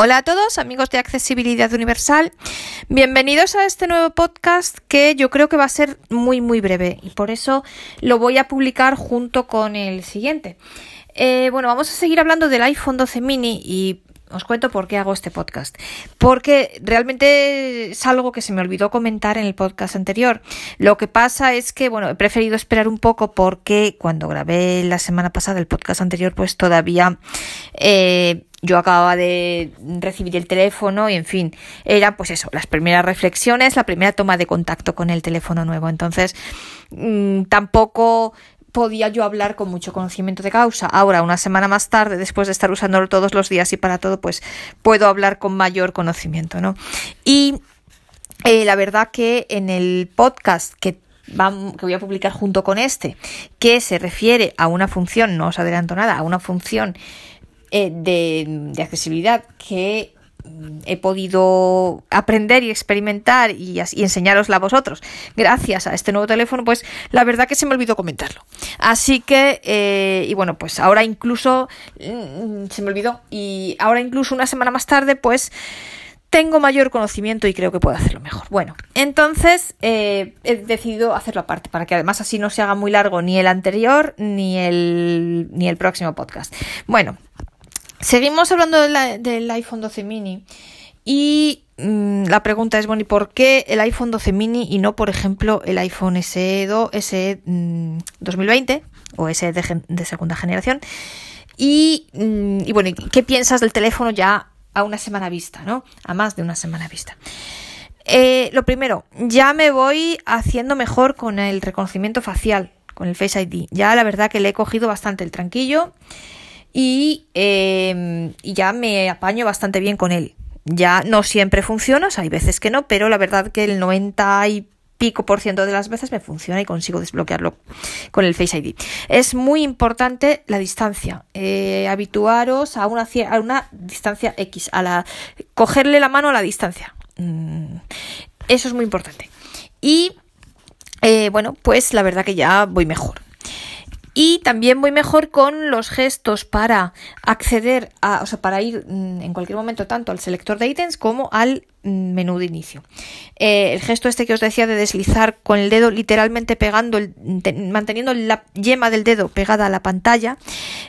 Hola a todos, amigos de Accesibilidad Universal. Bienvenidos a este nuevo podcast que yo creo que va a ser muy, muy breve y por eso lo voy a publicar junto con el siguiente. Eh, bueno, vamos a seguir hablando del iPhone 12 mini y os cuento por qué hago este podcast. Porque realmente es algo que se me olvidó comentar en el podcast anterior. Lo que pasa es que, bueno, he preferido esperar un poco porque cuando grabé la semana pasada el podcast anterior, pues todavía eh, yo acababa de recibir el teléfono y en fin, eran pues eso, las primeras reflexiones, la primera toma de contacto con el teléfono nuevo. Entonces, mm, tampoco podía yo hablar con mucho conocimiento de causa. Ahora, una semana más tarde, después de estar usándolo todos los días y para todo, pues puedo hablar con mayor conocimiento, ¿no? Y eh, la verdad que en el podcast que que voy a publicar junto con este, que se refiere a una función, no os adelanto nada, a una función eh, de, accesibilidad que mm, he podido aprender y experimentar y, y, enseñarosla a vosotros gracias a este nuevo teléfono, pues la verdad que se me olvidó comentarlo. Así que, eh, y bueno, pues ahora incluso mm, se me olvidó y ahora incluso una semana más tarde, pues tengo mayor conocimiento y creo que puedo hacerlo mejor. Bueno, entonces eh, he decidido hacerlo aparte para que además así no se haga muy largo ni el anterior ni el, ni el próximo podcast. Bueno, Seguimos hablando del iPhone 12 mini y mm, la pregunta es, bueno, ¿y por qué el iPhone 12 mini y no, por ejemplo, el iPhone SE, 2, SE 2020 o SE de, segunda generación? Y, mm, y, bueno, ¿qué piensas del teléfono ya a una semana vista, ¿no? A más de una semana vista. Eh, lo primero, ya me voy haciendo mejor con el reconocimiento facial, con el Face ID. Ya la verdad que le he cogido bastante el tranquillo Em, y, ya me apaño bastante bien con él. Ya no siempre funciona, hay veces que no, pero la verdad que el 90 y pico por ciento de las veces me funciona y consigo desbloquearlo con el Face ID. Es muy importante la distancia. Eh, habituaros a una, a una distancia X, a la cogerle la mano a la distancia. Mm, eso es muy importante. Y eh, bueno, pues la verdad que ya voy mejor. Y también voy mejor con los gestos para acceder a, o sea, para ir mm, en cualquier momento tanto al selector de ítems como al mm, menú de inicio. Eh, el gesto este que os decía de deslizar con el dedo literalmente pegando, manteniendo la yema del dedo pegada a la pantalla,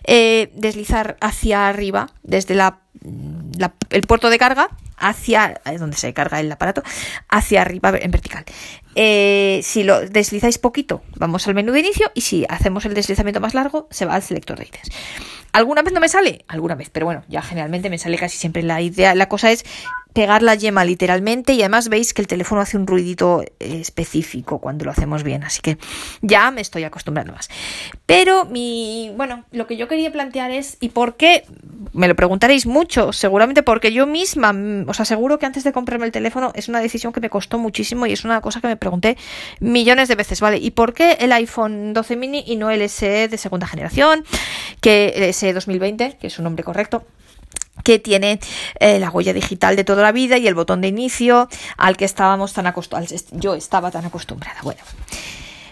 eh, deslizar hacia arriba desde la, el puerto de carga hacia donde se carga el aparato, hacia arriba en vertical. Eh, si lo deslizáis poquito, vamos al menú de inicio y si hacemos el deslizamiento más largo, se va al selector de ítems. ¿Alguna vez no me sale? Alguna vez, pero bueno, ya generalmente me sale casi siempre la idea. La cosa es pegar la yema literalmente y además veis que el teléfono hace un ruidito eh, específico cuando lo hacemos bien, así que ya me estoy acostumbrando más. Pero mi, bueno, lo que yo quería plantear es, ¿y por qué? Me lo preguntaréis mucho, seguramente porque yo misma mm, os aseguro que antes de comprarme el teléfono es una decisión que me costó muchísimo y es una cosa que me pregunté millones de veces, ¿vale? ¿Y por qué el iPhone 12 mini y no el SE de segunda generación, que el SE 2020, que es su nombre correcto? Que tiene eh, la huella digital de toda la vida y el botón de inicio al que estábamos tan acostumbrados, yo estaba tan acostumbrada. Bueno,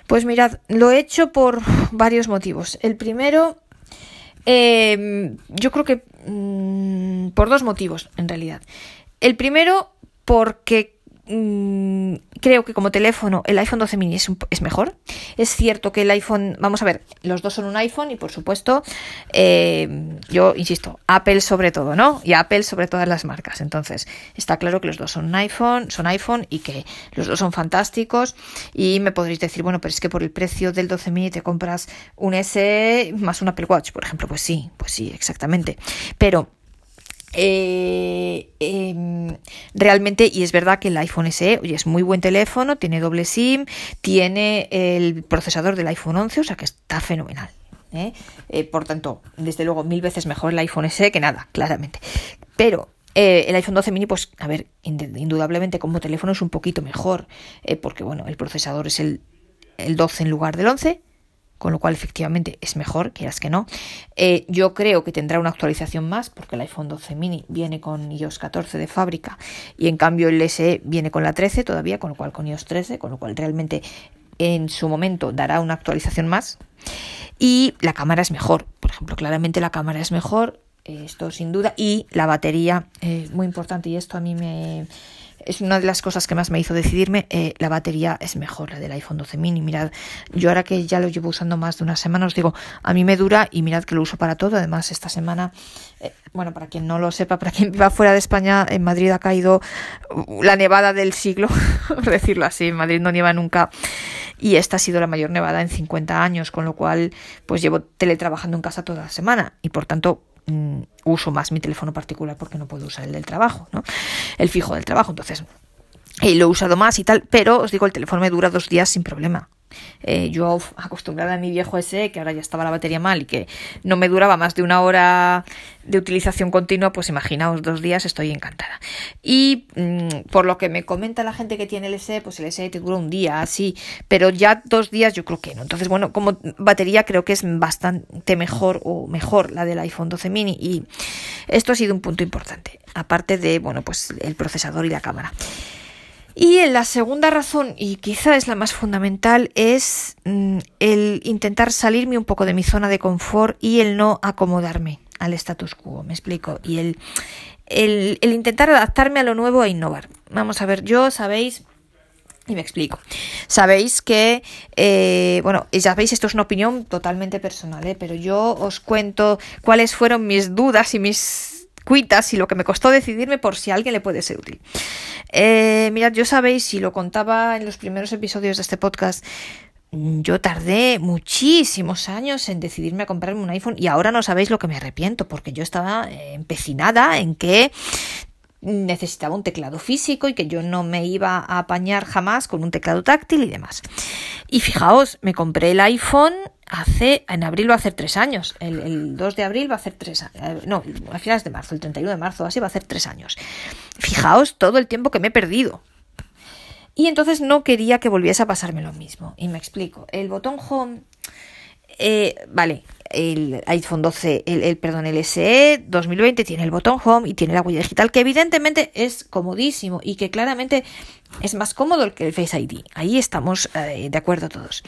pues mirad, lo he hecho por varios motivos. El primero, em, yo creo que mm, por dos motivos, en realidad. El primero, porque Mm, creo que como teléfono el iPhone 12 mini es, mejor. Es cierto que el iPhone, vamos a ver, los dos son un iPhone y por supuesto, eh, yo insisto, Apple sobre todo, ¿no? Y Apple sobre todas las marcas. Entonces, está claro que los dos son un iPhone, son iPhone y que los dos son fantásticos. Y me podréis decir, bueno, pero es que por el precio del 12 mini te compras un S más un Apple Watch, por ejemplo. Pues sí, pues sí, exactamente. Pero eh, em, realmente, y es verdad que el iPhone SE oye, es muy buen teléfono, tiene doble SIM, tiene el procesador del iPhone 11, o sea que está fenomenal. ¿eh? Eh, por tanto, desde luego, mil veces mejor el iPhone SE que nada, claramente. Pero el iPhone 12 mini, pues, a ver, indudablemente como teléfono es un poquito mejor, porque bueno, el procesador es el, el 12 en lugar del 11, con lo cual efectivamente es mejor, quieras que no. Eh, yo creo que tendrá una actualización más, porque el iPhone 12 mini viene con iOS 14 de fábrica y en cambio el SE viene con la 13 todavía, con lo cual con iOS 13, con lo cual realmente en su momento dará una actualización más. Y la cámara es mejor, por ejemplo, claramente la cámara es mejor. esto sin duda. Y la batería, es muy importante, y esto a mí me es una de las cosas que más me hizo decidirme. Eh, la batería es mejor, la del iPhone 12 mini. Mirad, yo ahora que ya lo llevo usando más de una semana, os digo, a mí me dura y mirad que lo uso para todo. Además, esta semana, eh, bueno, para quien no lo sepa, para quien viva fuera de España, en Madrid ha caído la nevada del siglo, por decirlo así. En Madrid no nieva nunca y esta ha sido la mayor nevada en 50 años, con lo cual pues llevo teletrabajando en casa toda la semana y por tanto uso más mi teléfono particular porque no puedo usar el del trabajo, ¿no? El fijo del trabajo, entonces y lo he usado más y tal, pero os digo, el teléfono me dura dos días sin problema. Eh, yo acostumbrada a mi viejo ese, que ahora ya estaba la batería mal y que no me duraba más de una hora de utilización continua, pues imaginaos dos días, estoy encantada. Y mm, por lo que me comenta la gente que tiene el SE, pues el SE te dura un día, así, pero ya dos días yo creo que no. Entonces, bueno, como batería creo que es bastante mejor o mejor la del iPhone 12 mini y esto ha sido un punto importante, aparte de, bueno, pues el procesador y la cámara. Y la segunda razón, y quizá es la más fundamental, es mm, el intentar salirme un poco de mi zona de confort y el no acomodarme al status quo, me explico, y el, el, intentar adaptarme a lo nuevo e innovar. Vamos a ver, yo sabéis y me explico. Sabéis que, eh, bueno, ya veis, esto es una opinión totalmente personal, ¿eh? pero yo os cuento cuáles fueron mis dudas y mis cuitas y lo que me costó decidirme por si a alguien le puede ser útil. Eh, mirad, yo sabéis, si lo contaba en los primeros episodios de este podcast, yo tardé muchísimos años en decidirme a comprarme un iPhone y ahora no sabéis lo que me arrepiento porque yo estaba eh, empecinada en que necesitaba un teclado físico y que yo no me iba a apañar jamás con un teclado táctil y demás. Y fijaos, me compré el iPhone hace, en abril va a hacer tres años, el, 2 de abril va a hacer tres años, eh, no, a finales de marzo, el 31 de marzo, así va a hacer tres años. Fijaos todo el tiempo que me he perdido. Y entonces no quería que volviese a pasarme lo mismo. Y me explico, el botón home, eh, vale, el iPhone 12, el, perdón, el SE 2020 tiene el botón home y tiene la huella digital, que evidentemente es comodísimo y que claramente es más cómodo que el Face ID. Ahí estamos eh, de acuerdo todos.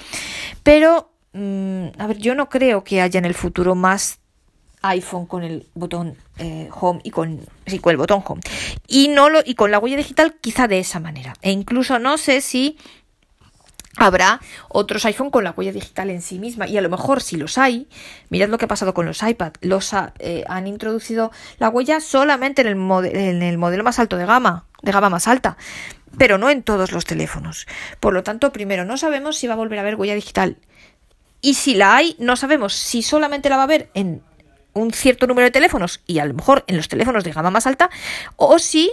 Pero Mm, a ver, yo no creo que haya en el futuro más iPhone con el botón eh, home y con, sí, con el botón home. Y no lo y con la huella digital quizá de esa manera. E incluso no sé si habrá otros iPhone con la huella digital en sí misma. Y a lo mejor si los hay mirad lo que ha pasado con los iPad. Los eh, han introducido la huella solamente en el, en el modelo más alto de gama de gama más alta pero no en todos los teléfonos. Por lo tanto primero no sabemos si va a volver a haber huella digital y si la hay, no sabemos si solamente la va a haber en un cierto número de teléfonos y a lo mejor en los teléfonos de gama más alta, o si,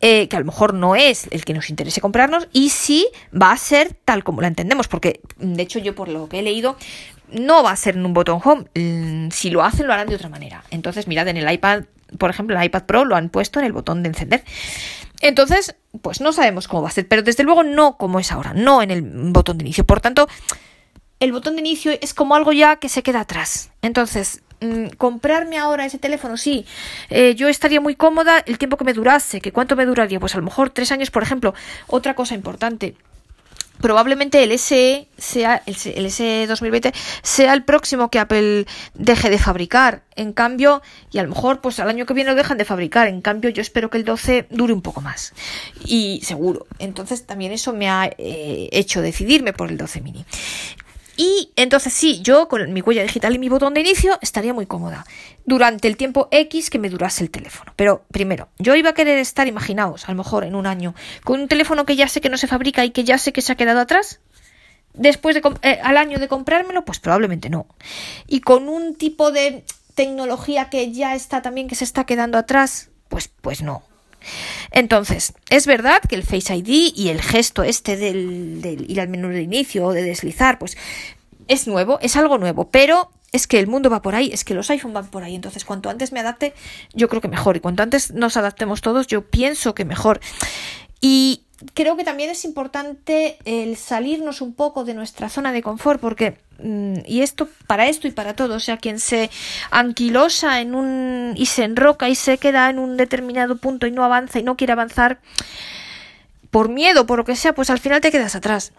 eh, que a lo mejor no es el que nos interese comprarnos, y si va a ser tal como la entendemos, porque de hecho yo por lo que he leído, no va a ser en un botón home, mm, si lo hacen lo harán de otra manera. Entonces mirad en el iPad, por ejemplo, el iPad Pro lo han puesto en el botón de encender. Entonces, pues no sabemos cómo va a ser, pero desde luego no como es ahora, no en el botón de inicio. Por tanto, el botón de inicio es como algo ya que se queda atrás. Entonces, mm, comprarme ahora ese teléfono, sí, eh, yo estaría muy cómoda el tiempo que me durase, que cuánto me duraría, pues a lo mejor tres años, por ejemplo. Otra cosa importante, probablemente el SE sea el, SE 2020 sea el próximo que Apple deje de fabricar. En cambio, y a lo mejor pues al año que viene lo dejan de fabricar. En cambio, yo espero que el 12 dure un poco más. Y seguro. Entonces también eso me ha eh, hecho decidirme por el 12 mini. Y entonces sí, yo con mi huella digital y mi botón de inicio estaría muy cómoda durante el tiempo X que me durase el teléfono. Pero primero, yo iba a querer estar, imaginaos, a lo mejor en un año, con un teléfono que ya sé que no se fabrica y que ya sé que se ha quedado atrás. Después de eh, al año de comprármelo, pues probablemente no. Y con un tipo de tecnología que ya está también que se está quedando atrás, pues pues no. Entonces, es verdad que el Face ID y el gesto este del, ir al menú de inicio o de deslizar, pues es nuevo, es algo nuevo, pero es que el mundo va por ahí, es que los iPhone van por ahí. Entonces, cuanto antes me adapte, yo creo que mejor. Y cuanto antes nos adaptemos todos, yo pienso que mejor. Y creo que también es importante el salirnos un poco de nuestra zona de confort, porque mm, y esto para esto y para todo, o sea, quien se anquilosa en un y se enroca y se queda en un determinado punto y no avanza y no quiere avanzar por miedo, por lo que sea, pues al final te quedas atrás.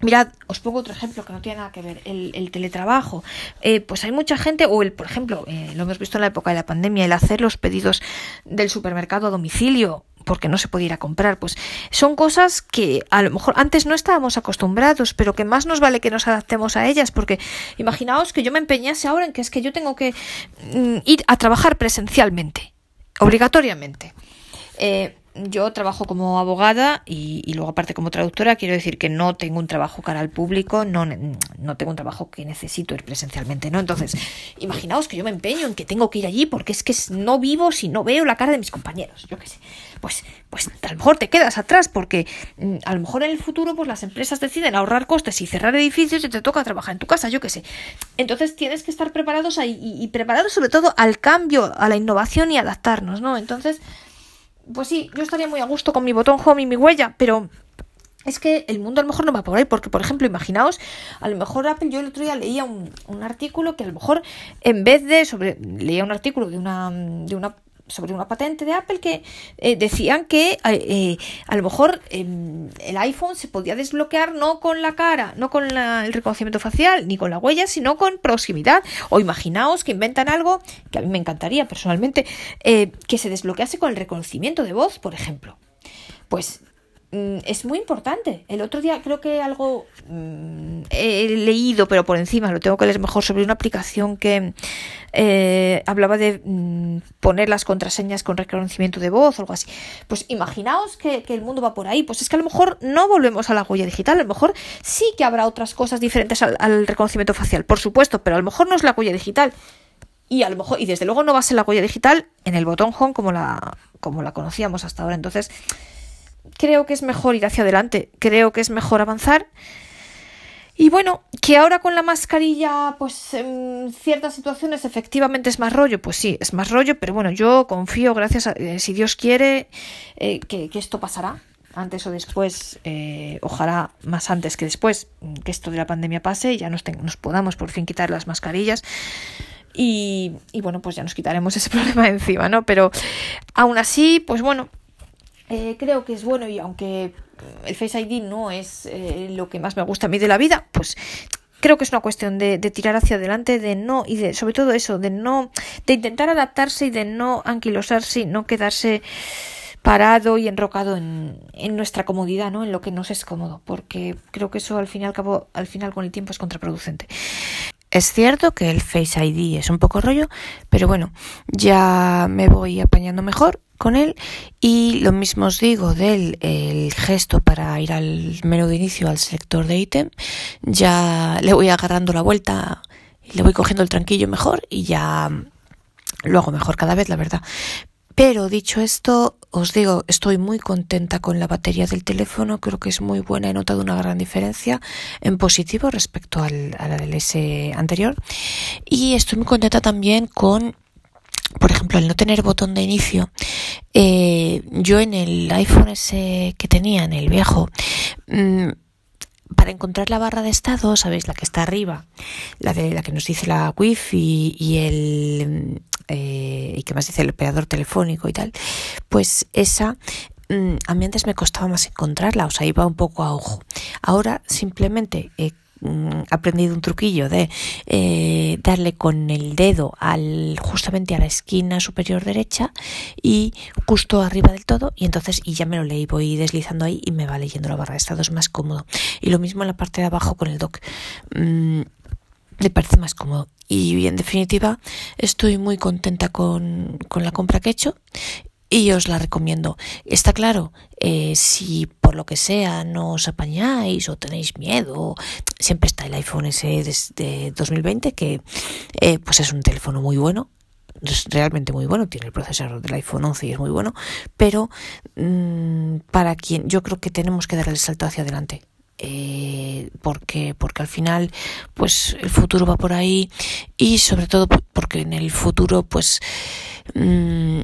Mirad, os pongo otro ejemplo que no tiene nada que ver, el, teletrabajo. Eh, pues hay mucha gente, o el, por ejemplo, eh, lo hemos visto en la época de la pandemia, el hacer los pedidos del supermercado a domicilio, porque no se podía ir a comprar, pues son cosas que a lo mejor antes no estábamos acostumbrados, pero que más nos vale que nos adaptemos a ellas, porque imaginaos que yo me empeñase ahora en que es que yo tengo que mm, ir a trabajar presencialmente, obligatoriamente. Eh, yo trabajo como abogada y, luego aparte como traductora, quiero decir que no tengo un trabajo cara al público, no, no tengo un trabajo que necesito ir presencialmente, ¿no? Entonces, imaginaos que yo me empeño en que tengo que ir allí porque es que no vivo si no veo la cara de mis compañeros, yo qué sé. Pues, pues a lo mejor te quedas atrás porque mm, a lo mejor en el futuro pues las empresas deciden ahorrar costes y cerrar edificios y te toca trabajar en tu casa, yo qué sé. Entonces tienes que estar preparados ahí y, y preparados sobre todo al cambio, a la innovación y adaptarnos, ¿no? Entonces, pues sí, yo estaría muy a gusto con mi botón home y mi huella, pero es que el mundo a lo mejor no va por ahí, porque por ejemplo, imaginaos, a lo mejor Apple, yo el otro día leía un, un artículo que a lo mejor en vez de sobre, leía un artículo de una, de una sobre una patente de Apple que eh, decían que eh, eh, a lo mejor em, el iPhone se podía desbloquear no con la cara, no con el reconocimiento facial, ni con la huella, sino con proximidad. O imaginaos que inventan algo que a mí me encantaría personalmente, que se desbloquease con el reconocimiento de voz, por ejemplo. Pues Mm, es muy importante. El otro día creo que algo mm, he leído, pero por encima lo tengo que leer mejor, sobre una aplicación que hablaba de mm, poner las contraseñas con reconocimiento de voz o algo así. Pues imaginaos que, el mundo va por ahí. Pues es que a lo mejor no volvemos a la huella digital, a lo mejor sí que habrá otras cosas diferentes al, reconocimiento facial, por supuesto, pero a lo mejor no es la huella digital. Y a lo mejor, y desde luego no va a ser la huella digital en el botón home como la, como la conocíamos hasta ahora. Entonces, creo que es mejor ir hacia adelante, creo que es mejor avanzar. Y bueno, que ahora con la mascarilla, pues en ciertas situaciones efectivamente es más rollo, pues sí, es más rollo, pero bueno, yo confío, gracias a, eh, si Dios quiere, eh, que, esto pasará, antes o después, eh, ojalá más antes que después, que esto de la pandemia pase y ya nos, nos podamos por fin quitar las mascarillas. Y, bueno, pues ya nos quitaremos ese problema encima, ¿no? Pero aún así, pues bueno, eh, creo que es bueno y aunque el Face ID no es eh, lo que más me gusta a mí de la vida, pues creo que es una cuestión de, tirar hacia adelante, de no, y de, sobre todo eso, de no, de intentar adaptarse y de no anquilosarse y no quedarse parado y enrocado en, en, nuestra comodidad, ¿no? En lo que nos es cómodo, porque creo que eso al fin y al cabo, al final con el tiempo es contraproducente. Es cierto que el Face ID es un poco rollo, pero bueno, ya me voy apañando mejor con él. Y lo mismo os digo del el gesto para ir al menú de inicio al sector de ítem. Ya le voy agarrando la vuelta le voy cogiendo el tranquillo mejor y ya lo hago mejor cada vez la verdad. Pero dicho esto, os digo, estoy muy contenta con la batería del teléfono, creo que es muy buena, he notado una gran diferencia en positivo respecto al, a la del S anterior. Y estoy muy contenta también con por ejemplo, el no tener botón de inicio, eh, yo en el iPhone ese que tenía, en el viejo, mm, para encontrar la barra de estado, sabéis, la que está arriba, la de la que nos dice la wifi y el eh, y que más dice el operador telefónico y tal, pues esa mm, a mí antes me costaba más encontrarla, o sea, iba un poco a ojo. Ahora simplemente he Mm, aprendido un truquillo de eh, darle con el dedo al justamente a la esquina superior derecha y justo arriba del todo y entonces y ya me lo leí voy deslizando ahí y me va leyendo la barra. De estado es más cómodo. Y lo mismo en la parte de abajo con el dock mm, me parece más cómodo. Y en definitiva estoy muy contenta con, con la compra que he hecho y os la recomiendo. Está claro, eh, si por lo que sea no os apañáis o tenéis miedo, siempre está el iPhone ese de 2020 que eh, pues es un teléfono muy bueno, realmente muy bueno, tiene el procesador del iPhone 11 y es muy bueno, pero mm, para quien yo creo que tenemos que dar el salto hacia adelante. Eh, porque porque al final pues el futuro va por ahí y sobre todo porque en el futuro pues mm,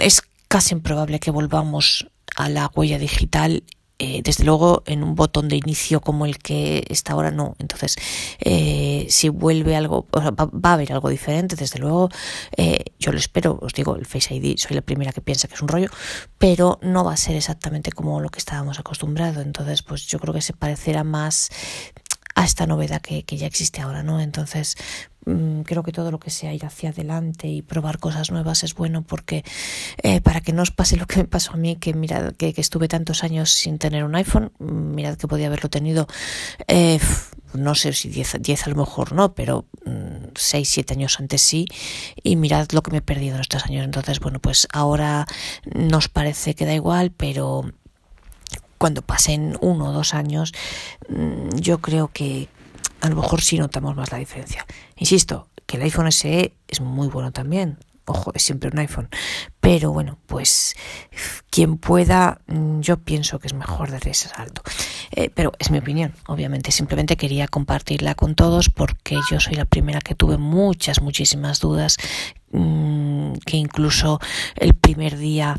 es casi improbable que volvamos a la huella digital eh, desde luego en un botón de inicio como el que está ahora no. Entonces, eh, si vuelve algo, va, a haber algo diferente, desde luego, eh, yo lo espero, os digo, el Face ID, soy la primera que piensa que es un rollo, pero no va a ser exactamente como lo que estábamos acostumbrados. Entonces, pues yo creo que se parecerá más a esta novedad que, que ya existe ahora, ¿no? Entonces, Mm, creo que todo lo que sea ir hacia adelante y probar cosas nuevas es bueno porque eh, para que no os pase lo que me pasó a mí, que mirad que, estuve tantos años sin tener un iPhone, mm, mirad que podía haberlo tenido, eh, no sé si 10, 10 a lo mejor no, pero 6, mm, 7 años antes sí, y mirad lo que me he perdido en estos años. Entonces, bueno, pues ahora nos parece que da igual, pero cuando pasen uno o dos años, yo creo que, a lo mejor sí notamos más la diferencia. Insisto, que el iPhone SE es muy bueno también. Ojo, es siempre un iPhone. Pero bueno, pues quien pueda, mm, yo pienso que es mejor dar ese salto. Eh, pero es mi opinión, obviamente. Simplemente quería compartirla con todos porque yo soy la primera que tuve muchas, muchísimas dudas Mm, que incluso el primer día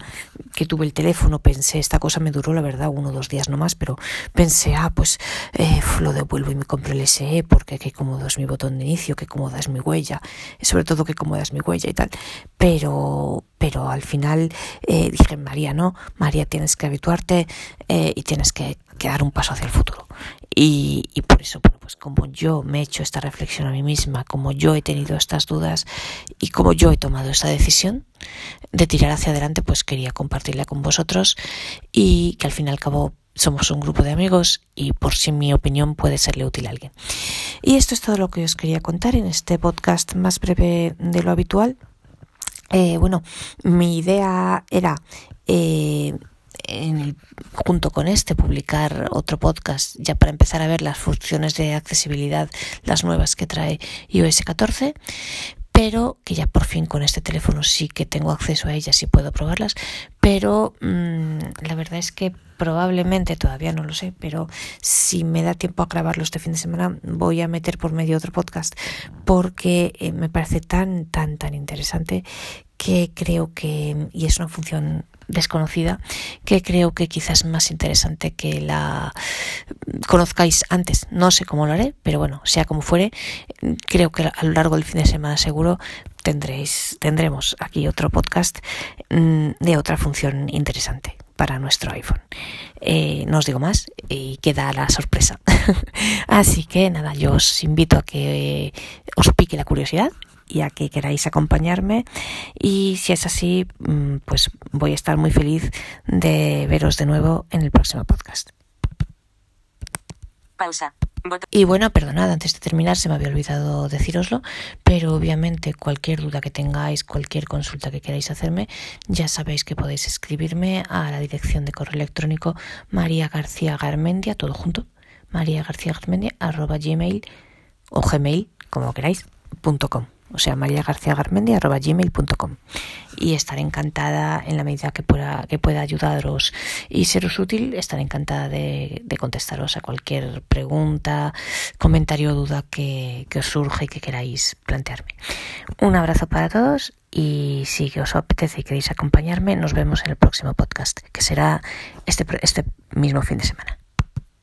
que tuve el teléfono pensé, esta cosa me duró la verdad uno o dos días nomás, pero pensé, ah, pues eh, lo devuelvo y me compro el SE porque qué cómodo es mi botón de inicio, qué cómoda es mi huella, sobre todo qué cómoda es mi huella y tal. Pero, pero al final eh, dije, María, no, María, tienes que habituarte eh, y tienes que, dar un paso hacia el futuro. Y, y, por eso, bueno, pues como yo me he hecho esta reflexión a mí misma, como yo he tenido estas dudas y como yo he tomado esta decisión de tirar hacia adelante, pues quería compartirla con vosotros y que al fin y al cabo somos un grupo de amigos y por si mi opinión puede serle útil a alguien. Y esto es todo lo que os quería contar en este podcast más breve de lo habitual. Eh, bueno, mi idea era eh, junto con este publicar otro podcast ya para empezar a ver las funciones de accesibilidad, las nuevas que trae iOS 14, pero que ya por fin con este teléfono sí que tengo acceso a ellas y puedo probarlas, pero mmm, la verdad es que probablemente todavía no lo sé, pero si me da tiempo a grabarlo este fin de semana voy a meter por medio otro podcast porque eh, me parece tan tan tan interesante que creo que y es una función desconocida que creo que quizás es más interesante que la conozcáis antes. No sé cómo lo haré, pero bueno, sea como fuere, creo que a lo largo del fin de semana seguro tendréis, tendremos aquí otro podcast mm, de otra función interesante para nuestro iPhone. Eh, no os digo más y queda la sorpresa. Así que nada, yo os invito a que os pique la curiosidad y a que queráis acompañarme y si es así mm, pues voy a estar muy feliz de veros de nuevo en el próximo podcast. Pausa. Y bueno, perdonad, antes de terminar se me había olvidado deciroslo, pero obviamente cualquier duda que tengáis, cualquier consulta que queráis hacerme, ya sabéis que podéis escribirme a la dirección de correo electrónico María García Garmendia, todo junto, María García Garmendia, arroba gmail o gmail, como queráis, punto com o sea, mariagarciagarmendi.gmail.com y estaré encantada en la medida que pueda, que pueda ayudaros y seros útil, estaré encantada de, contestaros a cualquier pregunta, comentario o duda que, que os surja y que queráis plantearme. Un abrazo para todos y si os apetece y queréis acompañarme, nos vemos en el próximo podcast, que será este, este mismo fin de semana.